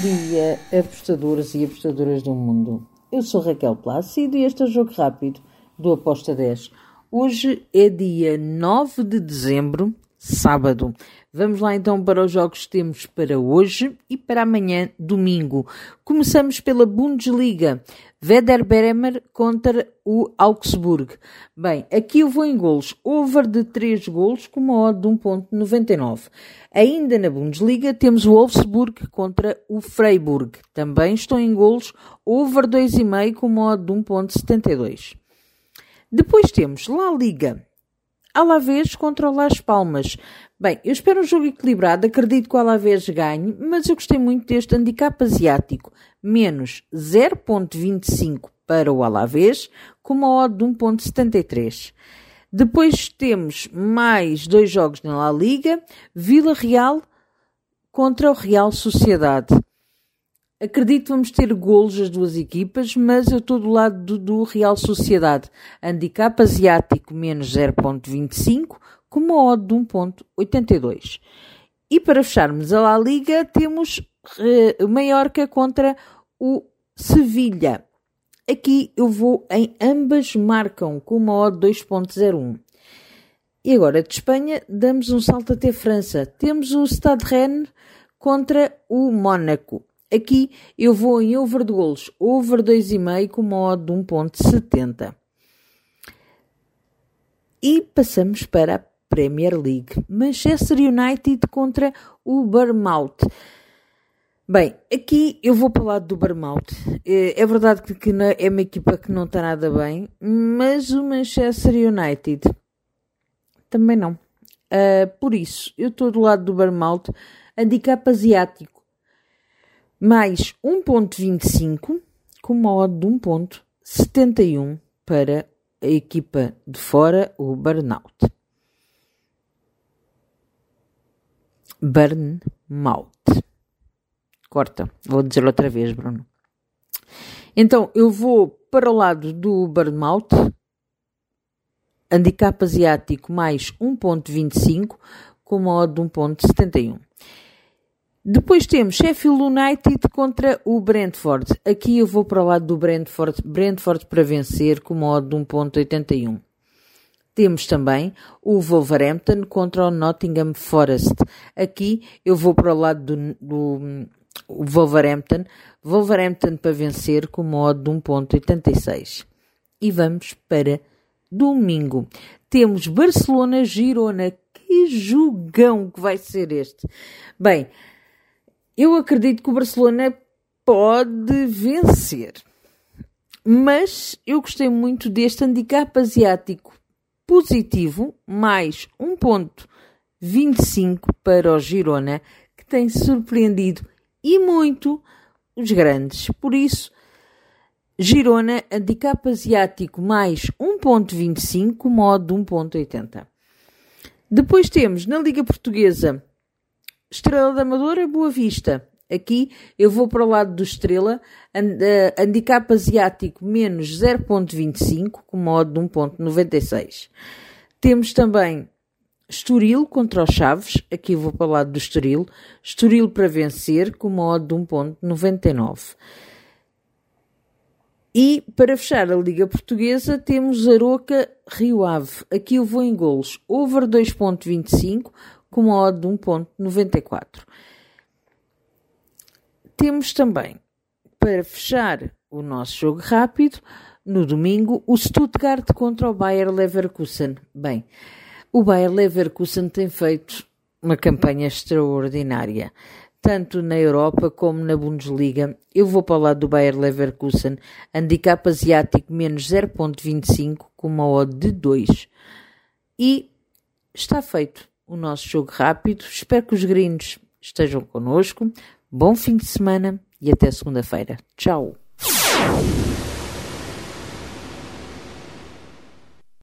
dia, apostadores e apostadoras do mundo. Eu sou Raquel Plácido e este é o Jogo Rápido do Aposta 10. Hoje é dia 9 de dezembro, sábado. Vamos lá então para os jogos que temos para hoje e para amanhã, domingo. Começamos pela Bundesliga. Werder Bremer contra o Augsburg. Bem, aqui eu vou em golos. Over de 3 golos com uma odd de 1.99. Ainda na Bundesliga temos o Wolfsburg contra o Freiburg. Também estou em golos. Over 2,5 com uma odd de 1.72. Depois temos La Liga. Alavés contra Las Palmas. Bem, eu espero um jogo equilibrado, acredito que o Alavés ganhe, mas eu gostei muito deste handicap asiático, menos 0.25 para o Alavés, com uma odd de 1.73. Depois temos mais dois jogos na La Liga, Vila Real contra o Real Sociedade. Acredito que vamos ter golos as duas equipas, mas eu estou do lado do, do Real Sociedade. Handicap asiático menos 0.25, com uma odd de 1.82. E para fecharmos a La Liga, temos uh, Mallorca contra o Sevilha. Aqui eu vou em ambas marcam com uma odd 2.01. E agora de Espanha damos um salto até França. Temos o Stade Rennes contra o Mónaco. Aqui eu vou em over de golos, over 2,5 com uma odd de 1.70. E passamos para a Premier League. Manchester United contra o Bournemouth. Bem, aqui eu vou para o lado do Bournemouth. É, é verdade que é uma equipa que não está nada bem, mas o Manchester United também não. Uh, por isso, eu estou do lado do Bournemouth, handicap asiático mais 1.25 com uma odd de 1.71 para a equipa de fora, o Burnout. Burnout. Corta, vou dizer outra vez, Bruno. Então, eu vou para o lado do Burnout, handicap asiático mais 1.25 com uma odd de 1.71. Depois temos Sheffield United contra o Brentford. Aqui eu vou para o lado do Brentford. Brentford para vencer com modo de 1.81. Temos também o Wolverhampton contra o Nottingham Forest. Aqui eu vou para o lado do, do Wolverhampton. Wolverhampton para vencer com modo de 1.86. E vamos para domingo. Temos Barcelona-Girona. Que jogão que vai ser este. Bem, eu acredito que o Barcelona pode vencer. Mas eu gostei muito deste handicap asiático positivo, mais 1.25 para o Girona, que tem surpreendido e muito os grandes. Por isso, Girona, handicap asiático mais 1.25, modo 1.80. Depois temos na Liga Portuguesa Estrela da Amadora, Boa Vista. Aqui eu vou para o lado do Estrela, uh, handicap asiático menos 0.25, com modo de 1.96. Temos também Estoril contra os Chaves, aqui vou para o lado do Estoril. Estoril para vencer, com modo de 1.99. E para fechar a Liga Portuguesa temos Aroca Rio Ave. Aqui eu vou em golos over 2.25, com uma odd de 1.94. Temos também, para fechar o nosso jogo rápido, no domingo, o Stuttgart contra o Bayer Leverkusen. Bem, o Bayer Leverkusen tem feito uma campanha extraordinária, tanto na Europa como na Bundesliga. Eu vou para o lado do Bayer Leverkusen, handicap asiático menos 0.25 com uma odd de 2. E está feito o nosso jogo rápido. Espero que os gringos estejam connosco. Bom fim de semana e até segunda-feira. Tchau!